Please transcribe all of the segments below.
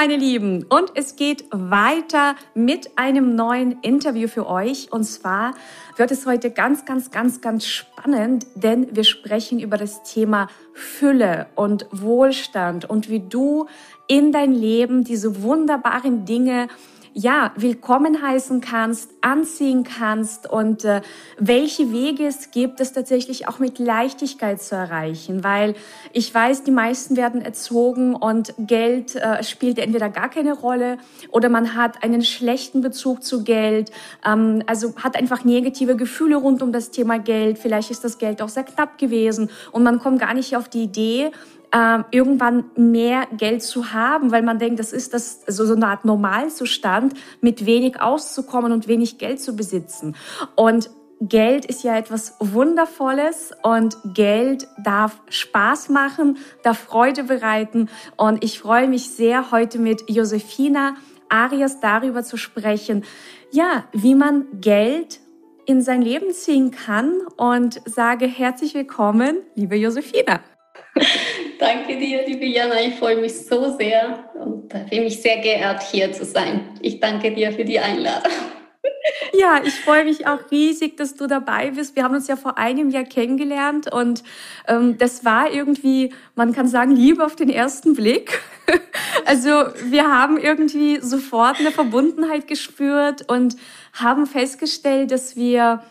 Meine Lieben, und es geht weiter mit einem neuen Interview für euch. Und zwar wird es heute ganz, ganz, ganz, ganz spannend, denn wir sprechen über das Thema Fülle und Wohlstand und wie du in dein Leben diese wunderbaren Dinge ja, willkommen heißen kannst, anziehen kannst und äh, welche Wege es gibt, es tatsächlich auch mit Leichtigkeit zu erreichen. Weil ich weiß, die meisten werden erzogen und Geld äh, spielt entweder gar keine Rolle oder man hat einen schlechten Bezug zu Geld, ähm, also hat einfach negative Gefühle rund um das Thema Geld. Vielleicht ist das Geld auch sehr knapp gewesen und man kommt gar nicht auf die Idee, äh, irgendwann mehr Geld zu haben, weil man denkt, das ist das so, so eine Art Normalzustand, mit wenig auszukommen und wenig Geld zu besitzen. Und Geld ist ja etwas Wundervolles und Geld darf Spaß machen, darf Freude bereiten. Und ich freue mich sehr, heute mit Josefina Arias darüber zu sprechen, ja, wie man Geld in sein Leben ziehen kann und sage herzlich willkommen, liebe Josefina. Danke dir, liebe Jana. Ich freue mich so sehr und fühle mich sehr geehrt, hier zu sein. Ich danke dir für die Einladung. Ja, ich freue mich auch riesig, dass du dabei bist. Wir haben uns ja vor einem Jahr kennengelernt und ähm, das war irgendwie, man kann sagen, Liebe auf den ersten Blick. Also wir haben irgendwie sofort eine Verbundenheit gespürt und haben festgestellt, dass wir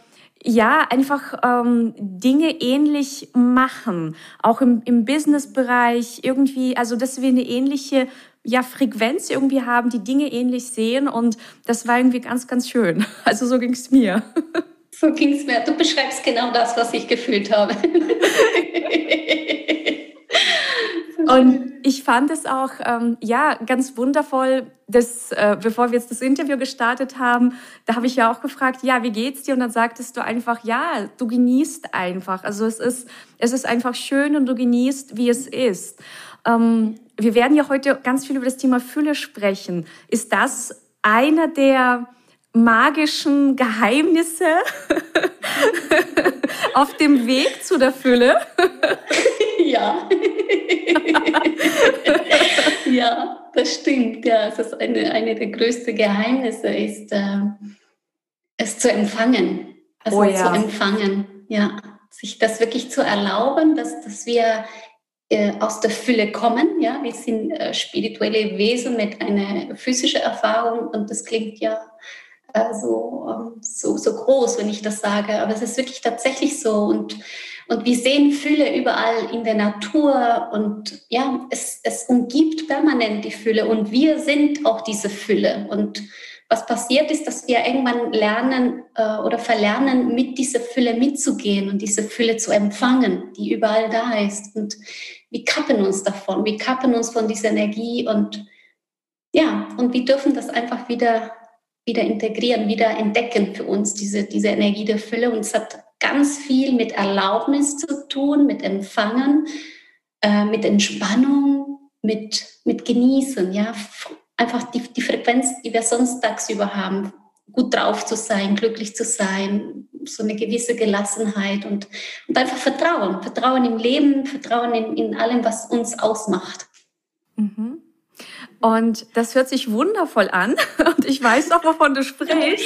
ja, einfach ähm, Dinge ähnlich machen, auch im, im Business-Bereich irgendwie, also dass wir eine ähnliche ja, Frequenz irgendwie haben, die Dinge ähnlich sehen und das war irgendwie ganz, ganz schön. Also so ging es mir. So ging es mir. Du beschreibst genau das, was ich gefühlt habe. Und ich fand es auch ähm, ja ganz wundervoll, dass äh, bevor wir jetzt das Interview gestartet haben, da habe ich ja auch gefragt, ja, wie geht's dir? Und dann sagtest du einfach, ja, du genießt einfach. Also es ist es ist einfach schön und du genießt, wie es ist. Ähm, wir werden ja heute ganz viel über das Thema Fülle sprechen. Ist das einer der magischen Geheimnisse auf dem Weg zu der Fülle? Ja. ja, das stimmt. Ja, es ist eine, eine der größten Geheimnisse ist, äh, es zu empfangen. Also oh, ja. zu empfangen. Ja, sich das wirklich zu erlauben, dass, dass wir äh, aus der Fülle kommen. Ja, wir sind äh, spirituelle Wesen mit einer physischen Erfahrung und das klingt ja äh, so, ähm, so, so groß, wenn ich das sage, aber es ist wirklich tatsächlich so und und wir sehen Fülle überall in der Natur und ja, es, es umgibt permanent die Fülle und wir sind auch diese Fülle. Und was passiert ist, dass wir irgendwann lernen äh, oder verlernen, mit dieser Fülle mitzugehen und diese Fülle zu empfangen, die überall da ist. Und wir kappen uns davon, wir kappen uns von dieser Energie und ja, und wir dürfen das einfach wieder, wieder integrieren, wieder entdecken für uns, diese, diese Energie der Fülle. Und es hat ganz viel mit Erlaubnis zu tun, mit Empfangen, äh, mit Entspannung, mit, mit Genießen, ja, einfach die, die Frequenz, die wir sonst tagsüber haben, gut drauf zu sein, glücklich zu sein, so eine gewisse Gelassenheit und, und einfach Vertrauen, Vertrauen im Leben, Vertrauen in, in allem, was uns ausmacht. Mhm. Und das hört sich wundervoll an und ich weiß auch, wovon du sprichst.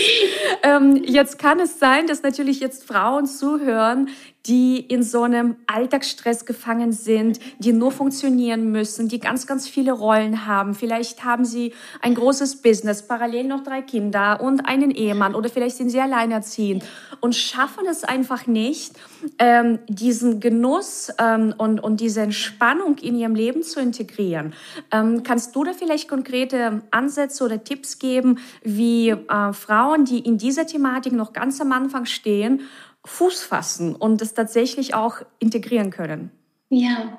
Ähm, jetzt kann es sein, dass natürlich jetzt Frauen zuhören, die in so einem Alltagsstress gefangen sind, die nur funktionieren müssen, die ganz, ganz viele Rollen haben. Vielleicht haben sie ein großes Business, parallel noch drei Kinder und einen Ehemann oder vielleicht sind sie alleinerziehend und schaffen es einfach nicht, ähm, diesen Genuss ähm, und, und diese Entspannung in ihrem Leben zu integrieren. Ähm, kannst du da vielleicht konkrete Ansätze oder Tipps geben, wie äh, Frauen, die in dieser Thematik noch ganz am Anfang stehen, Fuß fassen und es tatsächlich auch integrieren können? Ja,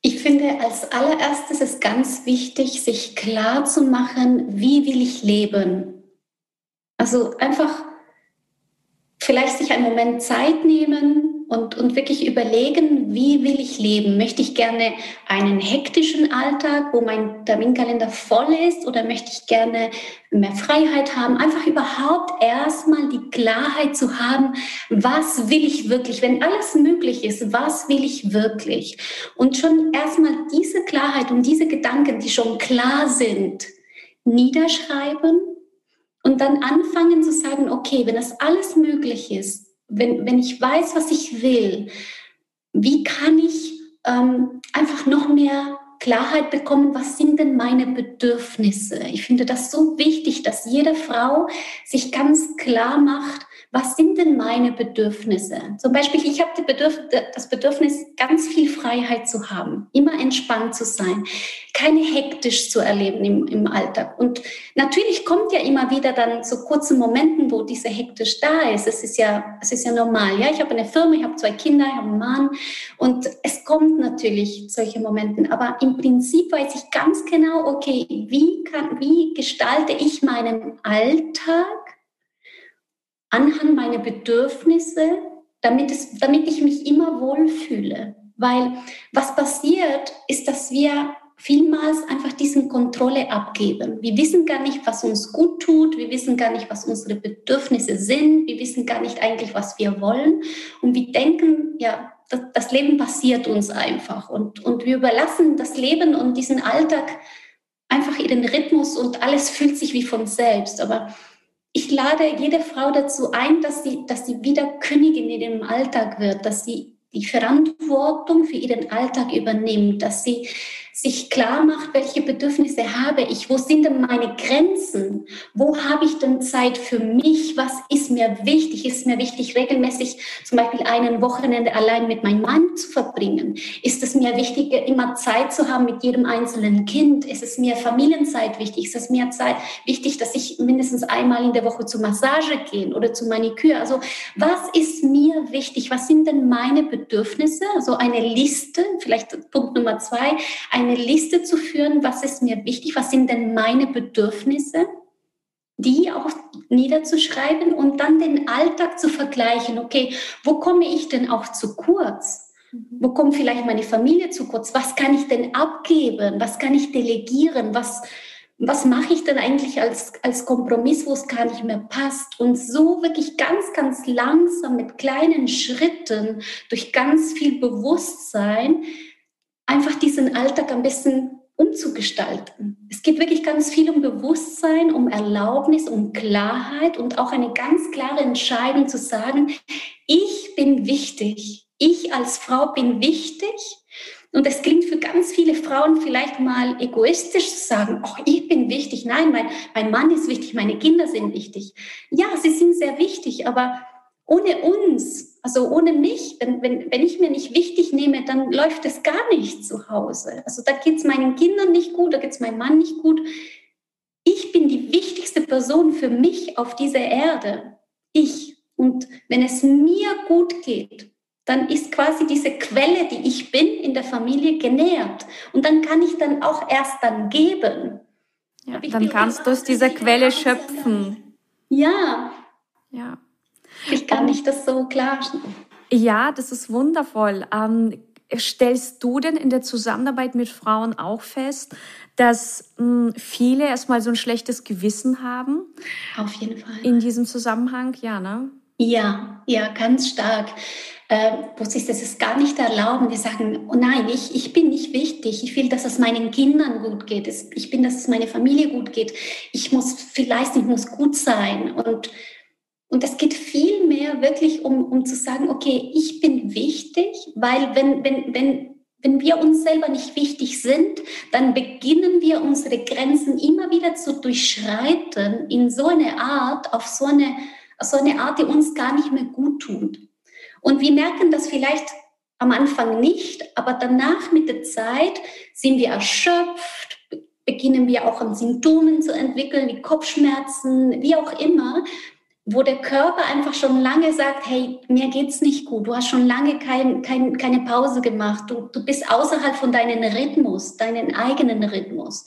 ich finde, als allererstes ist ganz wichtig, sich klar zu machen, wie will ich leben. Also einfach vielleicht sich einen Moment Zeit nehmen und, und wirklich überlegen, wie will ich leben? Möchte ich gerne einen hektischen Alltag, wo mein Terminkalender voll ist oder möchte ich gerne mehr Freiheit haben? Einfach überhaupt erstmal die Klarheit zu haben, was will ich wirklich? Wenn alles möglich ist, was will ich wirklich? Und schon erstmal diese Klarheit und diese Gedanken, die schon klar sind, niederschreiben und dann anfangen zu sagen, okay, wenn das alles möglich ist, wenn, wenn ich weiß, was ich will, wie kann ich ähm, einfach noch mehr Klarheit bekommen, was sind denn meine Bedürfnisse? Ich finde das so wichtig, dass jede Frau sich ganz klar macht, was sind denn meine Bedürfnisse? Zum Beispiel, ich habe Bedürf das Bedürfnis, ganz viel Freiheit zu haben, immer entspannt zu sein, keine hektisch zu erleben im, im Alltag. Und natürlich kommt ja immer wieder dann so kurze Momenten, wo diese hektisch da ist. Es ist ja, es ist ja normal. Ja, ich habe eine Firma, ich habe zwei Kinder, ich habe einen Mann und es kommt natürlich solche Momente. Aber im Prinzip weiß ich ganz genau, okay, wie kann, wie gestalte ich meinen Alltag? Anhand meiner Bedürfnisse, damit, es, damit ich mich immer wohlfühle. Weil was passiert, ist, dass wir vielmals einfach diesen Kontrolle abgeben. Wir wissen gar nicht, was uns gut tut, wir wissen gar nicht, was unsere Bedürfnisse sind, wir wissen gar nicht eigentlich, was wir wollen. Und wir denken, ja, das, das Leben passiert uns einfach. Und, und wir überlassen das Leben und diesen Alltag einfach ihren Rhythmus und alles fühlt sich wie von selbst. Aber ich lade jede Frau dazu ein, dass sie, dass sie wieder Königin in ihrem Alltag wird, dass sie die Verantwortung für ihren Alltag übernimmt, dass sie sich klar macht, welche Bedürfnisse habe ich, wo sind denn meine Grenzen, wo habe ich denn Zeit für mich, was ist mir wichtig, ist mir wichtig, regelmäßig zum Beispiel einen Wochenende allein mit meinem Mann zu verbringen, ist es mir wichtig, immer Zeit zu haben mit jedem einzelnen Kind, ist es mir Familienzeit wichtig, ist es mir Zeit wichtig, dass ich mindestens einmal in der Woche zur Massage gehe oder zu Maniküre, also was ist mir wichtig, was sind denn meine Bedürfnisse, also eine Liste, vielleicht Punkt Nummer zwei, ein eine Liste zu führen, was ist mir wichtig, was sind denn meine Bedürfnisse, die auch niederzuschreiben und dann den Alltag zu vergleichen. Okay, wo komme ich denn auch zu kurz? Wo kommt vielleicht meine Familie zu kurz? Was kann ich denn abgeben? Was kann ich delegieren? Was, was mache ich denn eigentlich als, als Kompromiss, wo es gar nicht mehr passt? Und so wirklich ganz, ganz langsam mit kleinen Schritten durch ganz viel Bewusstsein einfach diesen Alltag ein bisschen umzugestalten. Es geht wirklich ganz viel um Bewusstsein, um Erlaubnis, um Klarheit und auch eine ganz klare Entscheidung zu sagen, ich bin wichtig. Ich als Frau bin wichtig. Und es klingt für ganz viele Frauen vielleicht mal egoistisch zu sagen, oh, ich bin wichtig. Nein, mein, mein Mann ist wichtig, meine Kinder sind wichtig. Ja, sie sind sehr wichtig, aber ohne uns, also ohne mich, wenn, wenn, wenn ich mir nicht wichtig nehme, dann läuft es gar nicht zu Hause. Also da geht es meinen Kindern nicht gut, da geht es meinem Mann nicht gut. Ich bin die wichtigste Person für mich auf dieser Erde. Ich. Und wenn es mir gut geht, dann ist quasi diese Quelle, die ich bin, in der Familie genährt. Und dann kann ich dann auch erst dann geben. Ja, dann kannst du aus dieser Quelle schöpfen. Ja. Ja. Ich kann nicht das so klar. Ja, das ist wundervoll. Ähm, stellst du denn in der Zusammenarbeit mit Frauen auch fest, dass mh, hm, viele erstmal so ein schlechtes Gewissen haben? Auf jeden Fall. In diesem Zusammenhang, ja, ne? Ja, ja, ganz stark. Äh, wo sich das ist gar nicht erlauben. Die sagen, oh nein, ich, ich bin nicht wichtig. Ich will, dass es meinen Kindern gut geht. Ich bin, dass es meiner Familie gut geht. Ich muss vielleicht, ich muss gut sein. Und und es geht viel mehr wirklich um, um zu sagen, okay, ich bin wichtig, weil wenn, wenn, wenn, wenn wir uns selber nicht wichtig sind, dann beginnen wir unsere Grenzen immer wieder zu durchschreiten in so eine Art, auf so eine, so eine Art, die uns gar nicht mehr gut tut. Und wir merken das vielleicht am Anfang nicht, aber danach mit der Zeit sind wir erschöpft, beginnen wir auch an Symptomen zu entwickeln, wie Kopfschmerzen, wie auch immer, wo der Körper einfach schon lange sagt, hey, mir geht's nicht gut, du hast schon lange kein, kein, keine Pause gemacht, du, du bist außerhalb von deinem Rhythmus, deinen eigenen Rhythmus.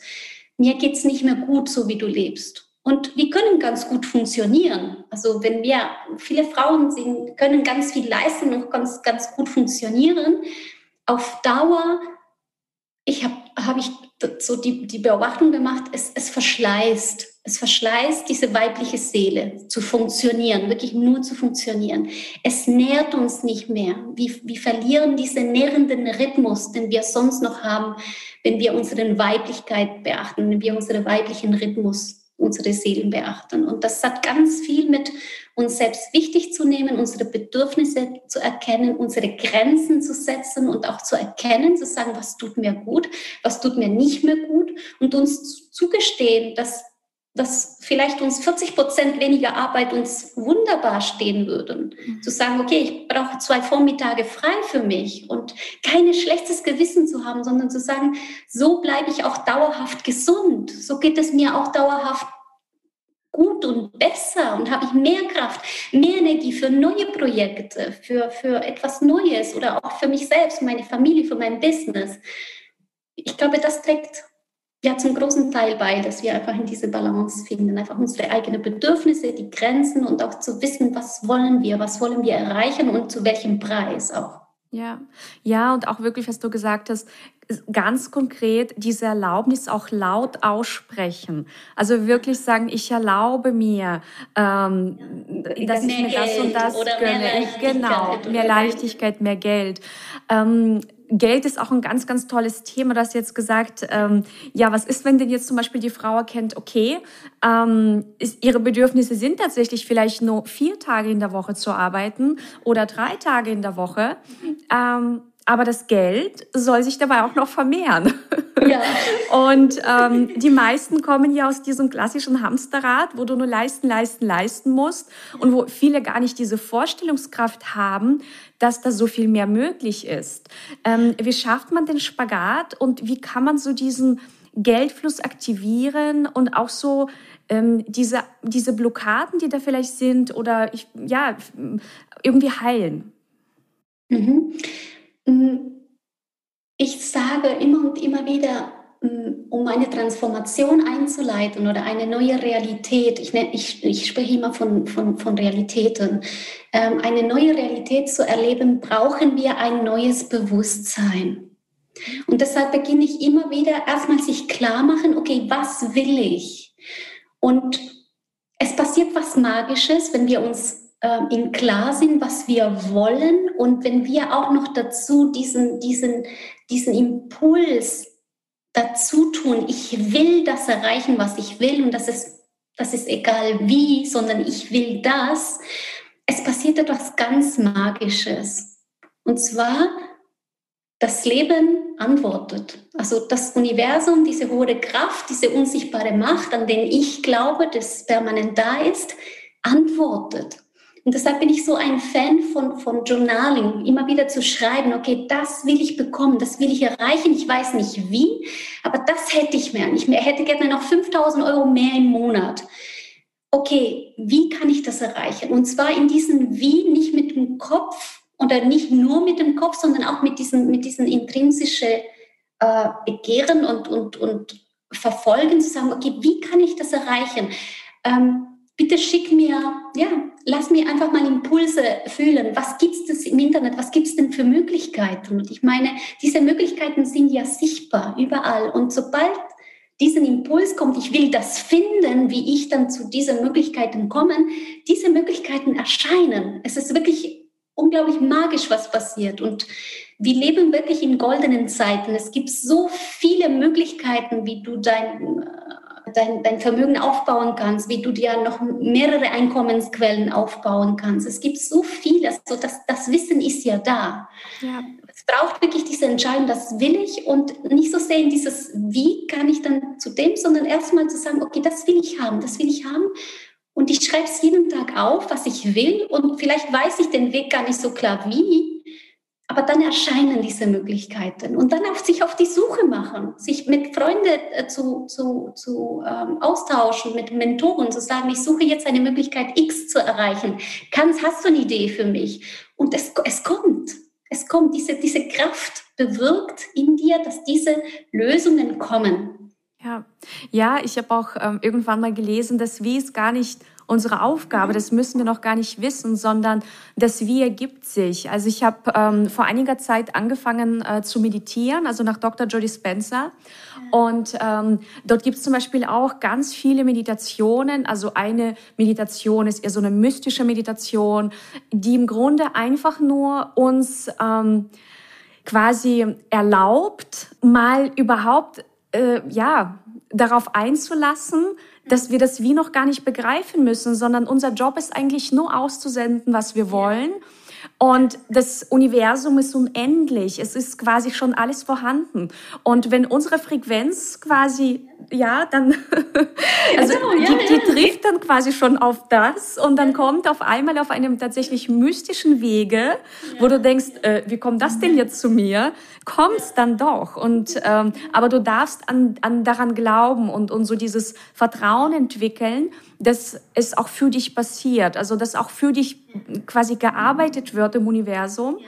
Mir geht's nicht mehr gut, so wie du lebst. Und wir können ganz gut funktionieren. Also wenn wir, viele Frauen sind, können ganz viel leisten und ganz, ganz gut funktionieren. Auf Dauer, ich habe hab ich so die, die Beobachtung gemacht, es, es verschleißt. Es verschleißt diese weibliche Seele zu funktionieren, wirklich nur zu funktionieren. Es nährt uns nicht mehr. Wir, wir verlieren diesen nährenden Rhythmus, den wir sonst noch haben, wenn wir unsere Weiblichkeit beachten, wenn wir unseren weiblichen Rhythmus unsere Seelen beachten. Und das hat ganz viel mit uns selbst wichtig zu nehmen, unsere Bedürfnisse zu erkennen, unsere Grenzen zu setzen und auch zu erkennen, zu sagen, was tut mir gut, was tut mir nicht mehr gut und uns zugestehen, dass dass vielleicht uns 40 Prozent weniger Arbeit uns wunderbar stehen würden. Mhm. Zu sagen, okay, ich brauche zwei Vormittage frei für mich und kein schlechtes Gewissen zu haben, sondern zu sagen, so bleibe ich auch dauerhaft gesund. So geht es mir auch dauerhaft gut und besser und habe ich mehr Kraft, mehr Energie für neue Projekte, für, für etwas Neues oder auch für mich selbst, meine Familie, für mein Business. Ich glaube, das trägt ja zum großen Teil bei, dass wir einfach in diese Balance finden, einfach unsere eigenen Bedürfnisse, die Grenzen und auch zu wissen, was wollen wir, was wollen wir erreichen und zu welchem Preis auch. Ja, ja, und auch wirklich, was du gesagt hast, ganz konkret diese Erlaubnis auch laut aussprechen. Also wirklich sagen, ich erlaube mir, ähm, dass ich mir das und das gönne. Genau, mehr Leichtigkeit, mehr Geld. Ähm, Geld ist auch ein ganz, ganz tolles Thema. Du hast jetzt gesagt, ähm, ja, was ist, wenn denn jetzt zum Beispiel die Frau erkennt, okay, ähm, ist, ihre Bedürfnisse sind tatsächlich vielleicht nur vier Tage in der Woche zu arbeiten oder drei Tage in der Woche. Ähm, aber das Geld soll sich dabei auch noch vermehren. Ja. Und ähm, die meisten kommen ja aus diesem klassischen Hamsterrad, wo du nur leisten, leisten, leisten musst und wo viele gar nicht diese Vorstellungskraft haben, dass da so viel mehr möglich ist. Ähm, wie schafft man den Spagat und wie kann man so diesen Geldfluss aktivieren und auch so ähm, diese, diese Blockaden, die da vielleicht sind oder ich, ja, irgendwie heilen? Mhm. Mm, ich sage immer und immer wieder, mm, um eine Transformation einzuleiten oder eine neue Realität, ich, nenne, ich, ich spreche immer von, von, von Realitäten, ähm, eine neue Realität zu erleben, brauchen wir ein neues Bewusstsein. Und deshalb beginne ich immer wieder erstmal sich klar machen, okay, was will ich? Und es passiert was Magisches, wenn wir uns äh, im Klar sind, was wir wollen und wenn wir auch noch dazu diesen, diesen, diesen Impuls dazu tun, ich will das erreichen, was ich will und das ist, das ist egal wie, sondern ich will das, es passiert etwas ganz Magisches. Und zwar, das Leben antwortet. Also das Universum, diese hohe Kraft, diese unsichtbare Macht, an den ich glaube, das permanent da ist, antwortet. Und deshalb bin ich so ein Fan von, von Journaling, immer wieder zu schreiben, okay, das will ich bekommen, das will ich erreichen, ich weiß nicht wie, aber das hätte ich mehr. Ich hätte gerne noch 5000 Euro mehr im Monat. Okay, wie kann ich das erreichen? Und zwar in diesem Wie, nicht mit dem Kopf oder nicht nur mit dem Kopf, sondern auch mit diesen, mit diesen intrinsischen äh, Begehren und, und, und Verfolgen, zu sagen, okay, wie kann ich das erreichen? Ähm, bitte schick mir, ja, lass mir einfach mal Impulse fühlen. Was gibt es im Internet? Was gibt es denn für Möglichkeiten? Und ich meine, diese Möglichkeiten sind ja sichtbar überall. Und sobald diesen Impuls kommt, ich will das finden, wie ich dann zu diesen Möglichkeiten komme, diese Möglichkeiten erscheinen. Es ist wirklich unglaublich magisch, was passiert. Und wir leben wirklich in goldenen Zeiten. Es gibt so viele Möglichkeiten, wie du dein dein, dein Vermögen aufbauen kannst, wie du dir noch mehrere Einkommensquellen aufbauen kannst. Es gibt so viel, also das, das Wissen ist ja da. Ja. Es braucht wirklich diese Entscheidung, das will ich und nicht so sehen dieses, wie kann ich dann zu dem, sondern erstmal zu sagen, okay, das will ich haben, das will ich haben. Und ich schreibe es jeden Tag auf, was ich will und vielleicht weiß ich den Weg gar nicht so klar wie, aber dann erscheinen diese Möglichkeiten und dann auf sich auf die Suche machen, sich mit Freunden äh, zu, zu, zu ähm, austauschen, mit Mentoren zu sagen, ich suche jetzt eine Möglichkeit X zu erreichen. Kannst, hast du eine Idee für mich? Und es, es kommt, es kommt, diese, diese Kraft bewirkt in dir, dass diese Lösungen kommen. Ja, ja ich habe auch ähm, irgendwann mal gelesen, dass Wie es gar nicht unsere Aufgabe, das müssen wir noch gar nicht wissen, sondern das Wie ergibt sich. Also ich habe ähm, vor einiger Zeit angefangen äh, zu meditieren, also nach Dr. Jodie Spencer. Und ähm, dort gibt es zum Beispiel auch ganz viele Meditationen. Also eine Meditation ist eher so eine mystische Meditation, die im Grunde einfach nur uns ähm, quasi erlaubt, mal überhaupt äh, ja darauf einzulassen, dass wir das wie noch gar nicht begreifen müssen, sondern unser Job ist eigentlich nur auszusenden, was wir wollen. Und das Universum ist unendlich. Es ist quasi schon alles vorhanden. Und wenn unsere Frequenz quasi, ja, dann, also die, die, trifft dann quasi schon auf das und dann kommt auf einmal auf einem tatsächlich mystischen Wege, wo du denkst, äh, wie kommt das denn jetzt zu mir? Kommt's dann doch. Und, ähm, aber du darfst an, an daran glauben und, und so dieses Vertrauen entwickeln, dass es auch für dich passiert, also dass auch für dich quasi gearbeitet wird im Universum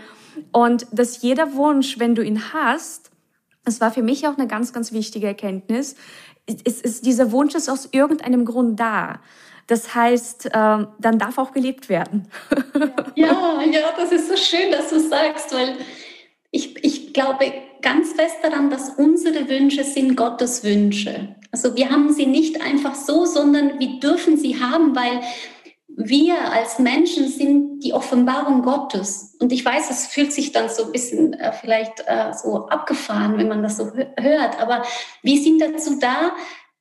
und dass jeder Wunsch, wenn du ihn hast, das war für mich auch eine ganz, ganz wichtige Erkenntnis, ist, ist dieser Wunsch ist aus irgendeinem Grund da. Das heißt, äh, dann darf auch gelebt werden. ja, ja, das ist so schön, dass du sagst, weil ich, ich glaube ganz fest daran, dass unsere Wünsche sind Gottes Wünsche. Also wir haben sie nicht einfach so, sondern wir dürfen sie haben, weil wir als Menschen sind die Offenbarung Gottes. Und ich weiß, es fühlt sich dann so ein bisschen äh, vielleicht äh, so abgefahren, wenn man das so hört, aber wir sind dazu da,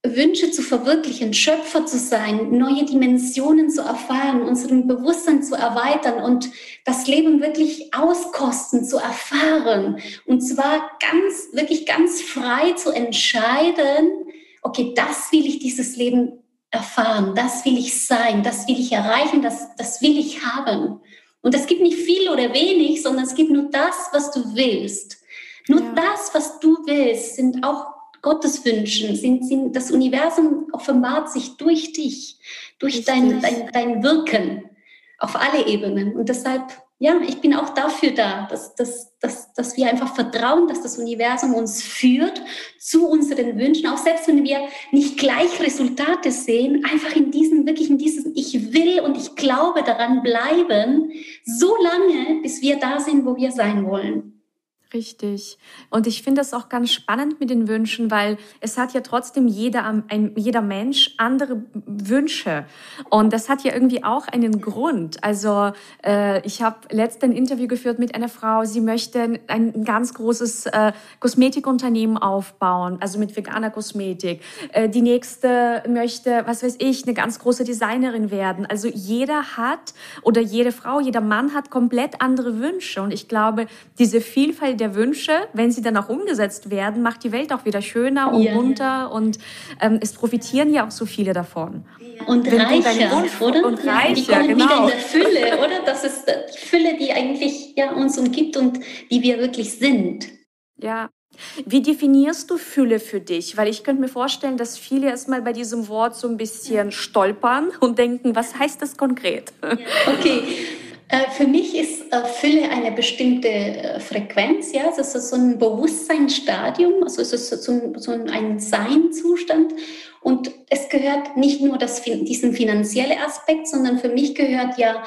Wünsche zu verwirklichen, Schöpfer zu sein, neue Dimensionen zu erfahren, unseren Bewusstsein zu erweitern und das Leben wirklich auskosten, zu erfahren. Und zwar ganz, wirklich ganz frei zu entscheiden, okay, das will ich dieses Leben erfahren, das will ich sein, das will ich erreichen, das, das will ich haben. Und es gibt nicht viel oder wenig, sondern es gibt nur das, was du willst. Nur ja. das, was du willst, sind auch Gottes Wünschen, sind, sind, das Universum offenbart sich durch dich, durch dein, dein, dein Wirken auf alle Ebenen. Und deshalb ja, ich bin auch dafür da, dass, dass, dass, dass wir einfach vertrauen, dass das Universum uns führt zu unseren Wünschen, auch selbst wenn wir nicht gleich Resultate sehen, einfach in diesem, wirklich in diesem Ich will und ich glaube daran bleiben, so lange, bis wir da sind, wo wir sein wollen. Richtig. Und ich finde das auch ganz spannend mit den Wünschen, weil es hat ja trotzdem jeder, ein, jeder Mensch andere Wünsche. Und das hat ja irgendwie auch einen Grund. Also äh, ich habe letztens ein Interview geführt mit einer Frau, sie möchte ein ganz großes äh, Kosmetikunternehmen aufbauen, also mit veganer Kosmetik. Äh, die nächste möchte, was weiß ich, eine ganz große Designerin werden. Also jeder hat oder jede Frau, jeder Mann hat komplett andere Wünsche. Und ich glaube, diese Vielfalt der Wünsche, wenn sie dann auch umgesetzt werden, macht die Welt auch wieder schöner und ja, bunter und ähm, es profitieren ja auch so viele davon. Und wenn reicher, oder? Und reicher, die kommen genau. wieder in der Fülle, oder? Das ist die Fülle, die eigentlich ja, uns umgibt und die wir wirklich sind. Ja, wie definierst du Fülle für dich? Weil ich könnte mir vorstellen, dass viele erstmal bei diesem Wort so ein bisschen stolpern und denken, was heißt das konkret? Okay, für mich ist äh, Fülle eine bestimmte äh, Frequenz, ja, es ist so ein Bewusstseinsstadium, also es ist so ein, Seinzustand. Und es gehört nicht nur das, diesen finanzielle Aspekt, sondern für mich gehört ja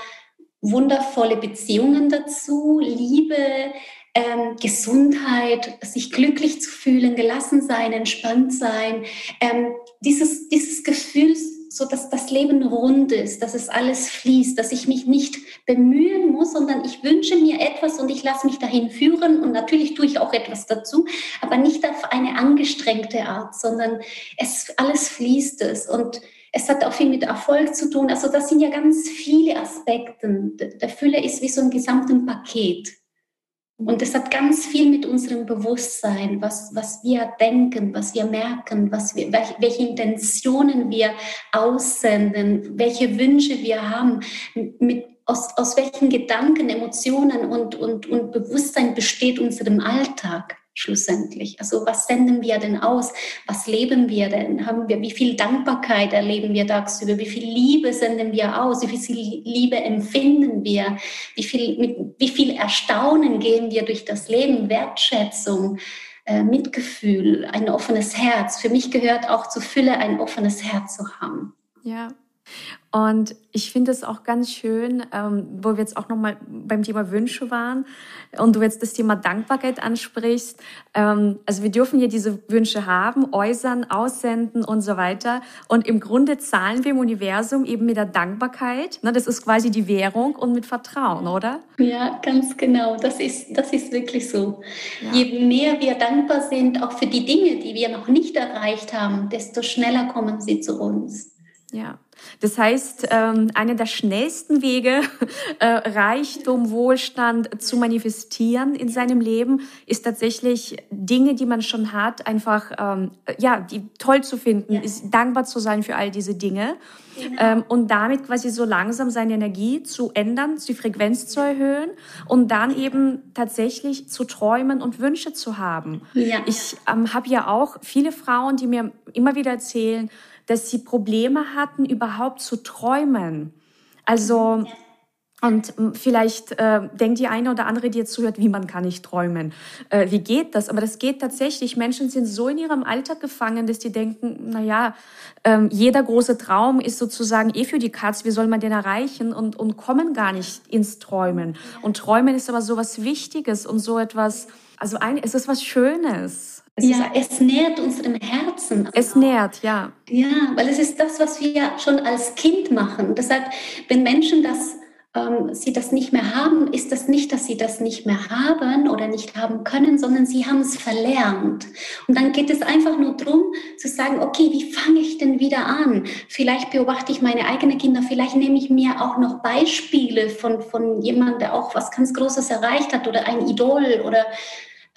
wundervolle Beziehungen dazu, Liebe, ähm, Gesundheit, sich glücklich zu fühlen, gelassen sein, entspannt sein, ähm, dieses, dieses Gefühl so dass das Leben rund ist, dass es alles fließt, dass ich mich nicht bemühen muss, sondern ich wünsche mir etwas und ich lasse mich dahin führen und natürlich tue ich auch etwas dazu, aber nicht auf eine angestrengte Art, sondern es alles fließt es und es hat auch viel mit Erfolg zu tun. Also das sind ja ganz viele Aspekte. Der Fülle ist wie so ein gesamtes Paket. Und es hat ganz viel mit unserem Bewusstsein, was, was wir denken, was wir merken, was wir, welche Intentionen wir aussenden, welche Wünsche wir haben, mit, aus, aus welchen Gedanken, Emotionen und, und, und Bewusstsein besteht unserem Alltag schlussendlich. Also was senden wir denn aus? Was leben wir denn? Haben wir, wie viel Dankbarkeit erleben wir tagsüber? Wie viel Liebe senden wir aus? Wie viel Liebe empfinden wir? Wie viel, mit wie viel Erstaunen gehen wir durch das Leben? Wertschätzung? äh, Mitgefühl, ein offenes Herz. Für mich gehört auch zur Fülle ein offenes Herz zu haben. Ja, und ich finde es auch ganz schön, ähm, wo wir jetzt auch nochmal beim Thema Wünsche waren und du jetzt das Thema Dankbarkeit ansprichst. Ähm, also wir dürfen ja diese Wünsche haben, äußern, aussenden und so weiter. Und im Grunde zahlen wir im Universum eben mit der Dankbarkeit. Ne, das ist quasi die Währung und mit Vertrauen, oder? Ja, ganz genau. Das ist, das ist wirklich so. Ja. Je mehr wir dankbar sind, auch für die Dinge, die wir noch nicht erreicht haben, desto schneller kommen sie zu uns. Ja, das heißt, ähm, einer der schnellsten Wege, äh, Reichtum, Wohlstand zu manifestieren in seinem Leben, ist tatsächlich Dinge, die man schon hat, einfach ähm, ja, die toll zu finden, ja. ist dankbar zu sein für all diese Dinge genau. ähm, und damit quasi so langsam seine Energie zu ändern, die Frequenz zu erhöhen und dann eben tatsächlich zu träumen und Wünsche zu haben. Ja. Ich ähm, habe ja auch viele Frauen, die mir immer wieder erzählen, dass sie Probleme hatten, überhaupt zu träumen. Also, und vielleicht äh, denkt die eine oder andere, die jetzt zuhört, wie man kann nicht träumen. Äh, wie geht das? Aber das geht tatsächlich. Menschen sind so in ihrem Alltag gefangen, dass die denken, na ja, ähm, jeder große Traum ist sozusagen eh für die Katz. Wie soll man den erreichen? Und, und kommen gar nicht ins Träumen. Und Träumen ist aber so was Wichtiges und so etwas, also ein, es ist was Schönes. Es ja, es nährt unserem Herzen. Es nährt, ja. Ja, weil es ist das, was wir schon als Kind machen. Deshalb, wenn Menschen das, ähm, sie das nicht mehr haben, ist das nicht, dass sie das nicht mehr haben oder nicht haben können, sondern sie haben es verlernt. Und dann geht es einfach nur darum, zu sagen, okay, wie fange ich denn wieder an? Vielleicht beobachte ich meine eigenen Kinder, vielleicht nehme ich mir auch noch Beispiele von, von jemandem, der auch was ganz Großes erreicht hat oder ein Idol oder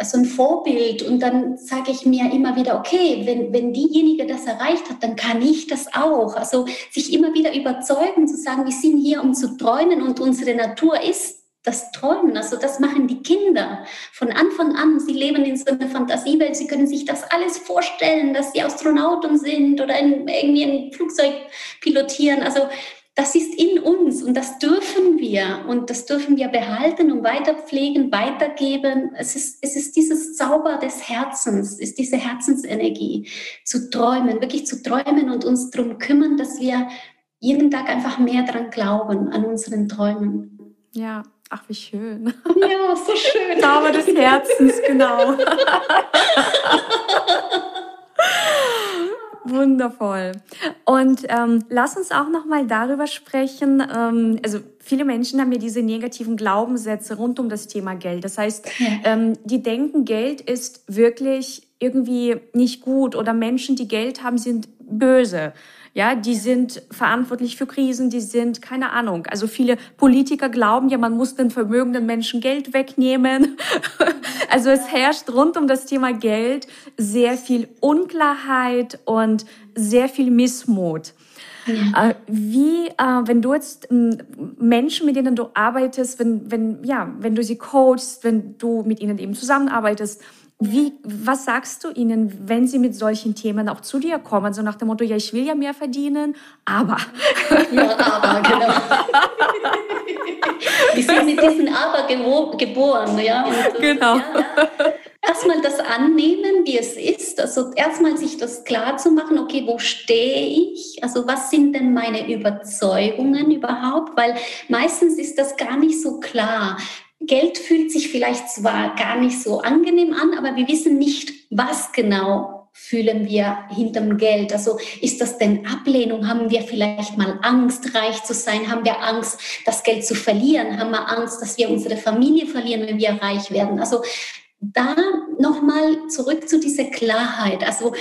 so ein Vorbild und dann sage ich mir immer wieder, okay, wenn, wenn diejenige das erreicht hat, dann kann ich das auch. Also sich immer wieder überzeugen, zu sagen, wir sind hier, um zu träumen und unsere Natur ist das Träumen. Also das machen die Kinder von Anfang an. Sie leben in so einer Fantasiewelt. Sie können sich das alles vorstellen, dass sie Astronauten sind oder in, irgendwie ein Flugzeug pilotieren. Also das ist in uns und das dürfen wir und das dürfen wir behalten und weiterpflegen, weitergeben. Es ist, es ist dieses Zauber des Herzens, ist diese Herzensenergie, zu träumen, wirklich zu träumen und uns darum kümmern, dass wir jeden Tag einfach mehr daran glauben, an unseren Träumen. Ja, ach, wie schön. Ja, so schön. Zauber des Herzens, genau. Wundervoll. Und ähm, lass uns auch noch mal darüber sprechen. Ähm, also viele Menschen haben ja diese negativen Glaubenssätze rund um das Thema Geld. Das heißt, ähm, die denken, Geld ist wirklich irgendwie nicht gut oder Menschen, die Geld haben, sind böse. Ja, die sind verantwortlich für Krisen, die sind, keine Ahnung. Also viele Politiker glauben ja, man muss den vermögenden Menschen Geld wegnehmen. Also es herrscht rund um das Thema Geld sehr viel Unklarheit und sehr viel Missmut. Ja. Äh, wie, äh, wenn du jetzt Menschen, mit denen du arbeitest, wenn, wenn, ja, wenn du sie coachst, wenn du mit ihnen eben zusammenarbeitest, wie, was sagst du ihnen, wenn sie mit solchen Themen auch zu dir kommen? So nach dem Motto, ja, ich will ja mehr verdienen, aber. Ja, aber, genau. Wir sind mit diesem Aber geboren, ja. Und, genau. Ja, ja. Erstmal das annehmen, wie es ist. Also erstmal sich das klar zu machen, okay, wo stehe ich? Also was sind denn meine Überzeugungen überhaupt? Weil meistens ist das gar nicht so klar. Geld fühlt sich vielleicht zwar gar nicht so angenehm an, aber wir wissen nicht, was genau fühlen wir hinterm Geld. Also ist das denn Ablehnung? Haben wir vielleicht mal Angst, reich zu sein? Haben wir Angst, das Geld zu verlieren? Haben wir Angst, dass wir unsere Familie verlieren, wenn wir reich werden? Also da nochmal zurück zu dieser Klarheit. Also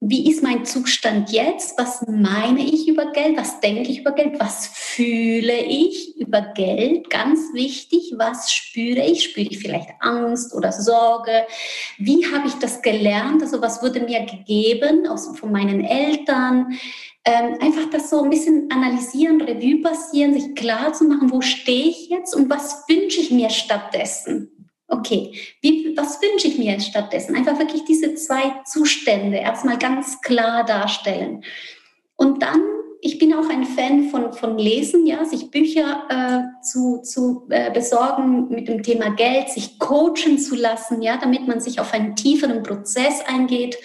wie ist mein Zustand jetzt? Was meine ich über Geld? Was denke ich über Geld? Was fühle ich über Geld? Ganz wichtig, was spüre ich? Spüre ich vielleicht Angst oder Sorge? Wie habe ich das gelernt? Also was wurde mir gegeben aus, von meinen Eltern? Ähm, einfach das so ein bisschen analysieren, Revue passieren, sich klar zu machen, wo stehe ich jetzt und was wünsche ich mir stattdessen? Okay, Wie, was wünsche ich mir stattdessen? Einfach wirklich diese zwei Zustände erstmal ganz klar darstellen. Und dann ich bin auch ein Fan von, von Lesen, ja, sich Bücher äh, zu, zu äh, besorgen mit dem Thema Geld, sich coachen zu lassen, ja, damit man sich auf einen tieferen Prozess eingeht,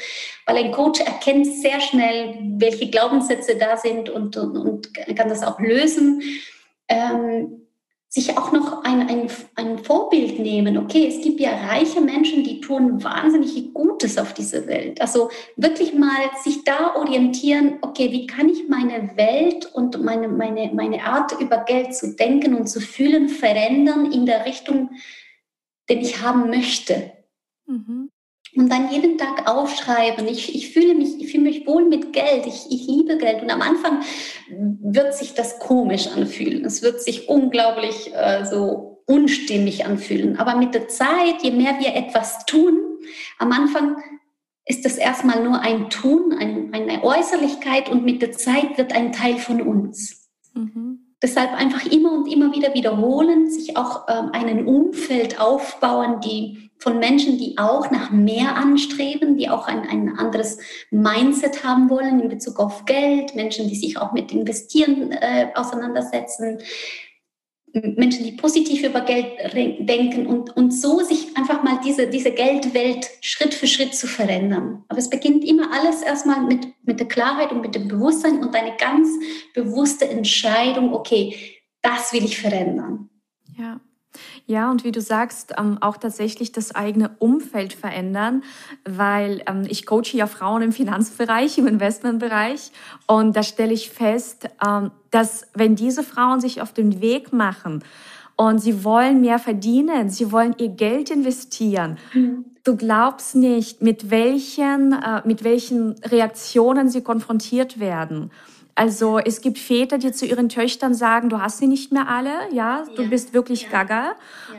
weil ein Coach erkennt sehr schnell, welche Glaubenssätze da sind und, und, und kann das auch lösen. Ähm, sich auch noch ein, ein, ein Vorbild nehmen. Okay, es gibt ja reiche Menschen, die tun wahnsinnig Gutes auf dieser Welt. Also wirklich mal sich da orientieren, okay, wie kann ich meine Welt und meine, meine, meine Art über Geld zu denken und zu fühlen verändern in der Richtung, den ich haben möchte. Mhm und dann jeden Tag aufschreiben. Ich, ich, fühle mich, ich fühle mich wohl mit Geld. Ich, ich liebe Geld. Und am Anfang wird sich das komisch anfühlen. Es wird sich unglaublich äh, so unstimmig anfühlen. Aber mit der Zeit, je mehr wir etwas tun, am Anfang ist das erstmal nur ein Tun, ein, eine Äußerlichkeit und mit der Zeit wird ein Teil von uns. Mhm. Deshalb einfach immer und immer wieder wiederholen, sich auch ähm, einen Umfeld aufbauen, die von Menschen, die auch nach mehr anstreben, die auch ein, ein anderes Mindset haben wollen in Bezug auf Geld, Menschen, die sich auch mit Investieren äh, auseinandersetzen, Menschen, die positiv über Geld denken und, und so sich einfach mal diese, diese Geldwelt Schritt für Schritt zu verändern. Aber es beginnt immer alles erstmal mit, mit der Klarheit und mit dem Bewusstsein und eine ganz bewusste Entscheidung, okay, das will ich verändern. Ja. Ja, und wie du sagst, ähm, auch tatsächlich das eigene Umfeld verändern, weil ähm, ich coache ja Frauen im Finanzbereich, im Investmentbereich und da stelle ich fest, ähm, dass wenn diese Frauen sich auf den Weg machen und sie wollen mehr verdienen, sie wollen ihr Geld investieren, mhm. du glaubst nicht, mit welchen, äh, mit welchen Reaktionen sie konfrontiert werden. Also es gibt Väter, die zu ihren Töchtern sagen, du hast sie nicht mehr alle, ja, du ja. bist wirklich ja. gaga.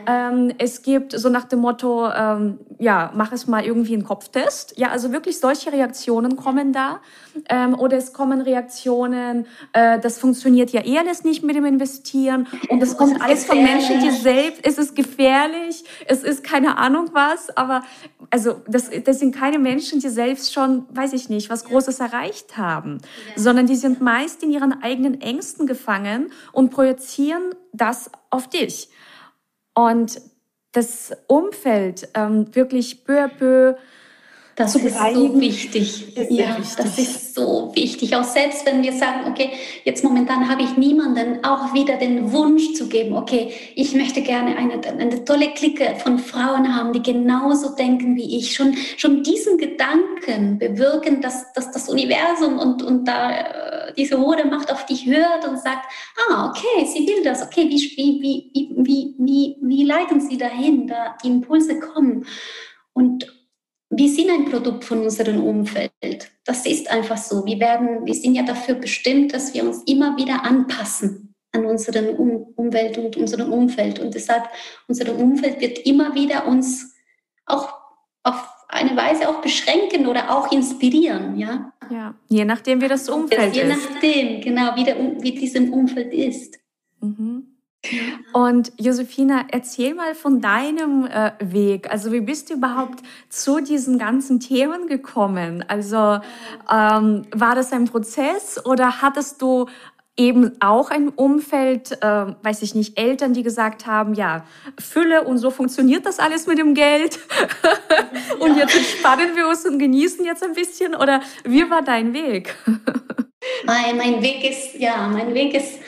Ja. Ähm, es gibt so nach dem Motto, ähm, ja, mach es mal irgendwie einen Kopftest. Ja, also wirklich solche Reaktionen kommen da. Ähm, oder es kommen Reaktionen, äh, das funktioniert ja eh alles nicht mit dem Investieren. Und das kommt alles von Menschen, die selbst, es ist gefährlich, es ist keine Ahnung was, aber also das, das sind keine Menschen, die selbst schon, weiß ich nicht, was Großes erreicht haben, sondern die sind meist in ihren eigenen Ängsten gefangen und projizieren das auf dich. Und das Umfeld ähm, wirklich peu à peu das ist so wichtig. Ist ja, wichtig. das ist so wichtig. Auch selbst wenn wir sagen, okay, jetzt momentan habe ich niemanden, auch wieder den Wunsch zu geben, okay, ich möchte gerne eine, eine tolle Clique von Frauen haben, die genauso denken wie ich. Schon, schon diesen Gedanken bewirken, dass, dass das Universum und, und da äh, diese hohe Macht auf dich hört und sagt, ah, okay, sie will das, okay, wie, wie, wie, wie, wie, wie leiten sie dahin, da die Impulse kommen. Und, wir sind ein Produkt von unserem Umfeld. Das ist einfach so. Wir, werden, wir sind ja dafür bestimmt, dass wir uns immer wieder anpassen an unseren um Umwelt und unserem Umfeld. Und deshalb, unser Umfeld wird immer wieder uns auch auf eine Weise auch beschränken oder auch inspirieren. Ja, ja je nachdem, wie das Umfeld je ist. Je nachdem, genau, wie, der, wie diesem Umfeld ist. Mhm. Und Josefina, erzähl mal von deinem äh, Weg. Also wie bist du überhaupt zu diesen ganzen Themen gekommen? Also ähm, war das ein Prozess oder hattest du eben auch ein Umfeld, äh, weiß ich nicht, Eltern, die gesagt haben, ja, Fülle und so funktioniert das alles mit dem Geld. und jetzt entspannen wir uns und genießen jetzt ein bisschen. Oder wie war dein Weg? mein, mein Weg ist, ja, mein Weg ist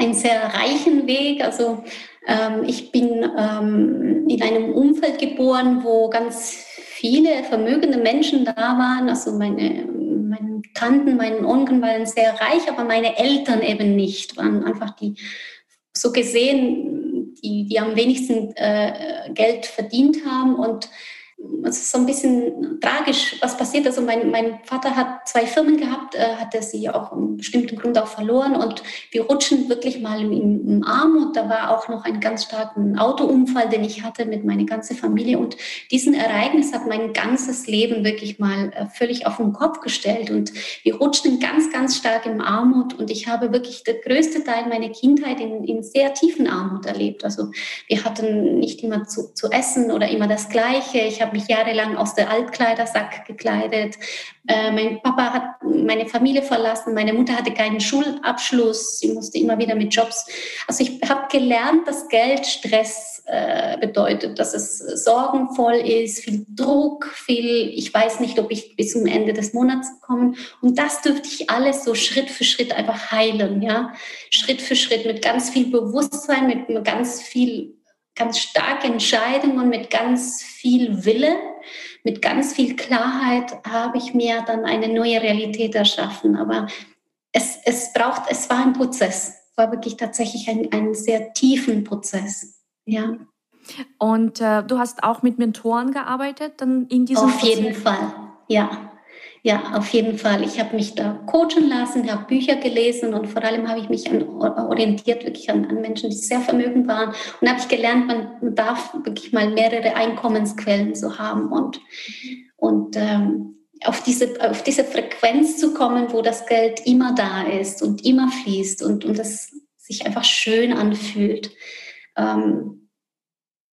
einen sehr reichen Weg. Also ähm, ich bin ähm, in einem Umfeld geboren, wo ganz viele vermögende Menschen da waren. Also meine, meine Tanten, meine Onkel waren sehr reich, aber meine Eltern eben nicht, waren einfach die so gesehen, die, die am wenigsten äh, Geld verdient haben und es ist so ein bisschen tragisch, was passiert. Also mein, mein Vater hat zwei Firmen gehabt, äh, hatte sie auch aus bestimmten Grund auch verloren und wir rutschen wirklich mal im, im Armut. Da war auch noch ein ganz starken Autounfall, den ich hatte mit meiner ganzen Familie und diesen Ereignis hat mein ganzes Leben wirklich mal äh, völlig auf den Kopf gestellt und wir rutschen ganz, ganz stark im Armut und ich habe wirklich den größten Teil meiner Kindheit in, in sehr tiefen Armut erlebt. Also wir hatten nicht immer zu, zu essen oder immer das Gleiche. Ich habe habe mich jahrelang aus der Altkleidersack gekleidet. Äh, mein Papa hat meine Familie verlassen. Meine Mutter hatte keinen Schulabschluss. Sie musste immer wieder mit Jobs. Also ich habe gelernt, dass Geld Stress äh, bedeutet, dass es sorgenvoll ist, viel Druck, viel, ich weiß nicht, ob ich bis zum Ende des Monats komme. Und das dürfte ich alles so Schritt für Schritt einfach heilen, ja. Schritt für Schritt mit ganz viel Bewusstsein, mit ganz viel ganz starke Entscheidungen, mit ganz viel Wille, mit ganz viel Klarheit habe ich mir dann eine neue Realität erschaffen. Aber es, es braucht, es war ein Prozess, es war wirklich tatsächlich ein, ein sehr tiefen Prozess. Ja. Und äh, du hast auch mit Mentoren gearbeitet dann in diesem Auf Prozess? jeden Fall, ja. Ja, auf jeden Fall. Ich habe mich da coachen lassen, habe Bücher gelesen und vor allem habe ich mich an, orientiert wirklich an, an, Menschen, die sehr vermögend waren. Und habe ich gelernt, man darf wirklich mal mehrere Einkommensquellen so haben und, und ähm, auf, diese, auf diese Frequenz zu kommen, wo das Geld immer da ist und immer fließt und, und das sich einfach schön anfühlt. Ähm,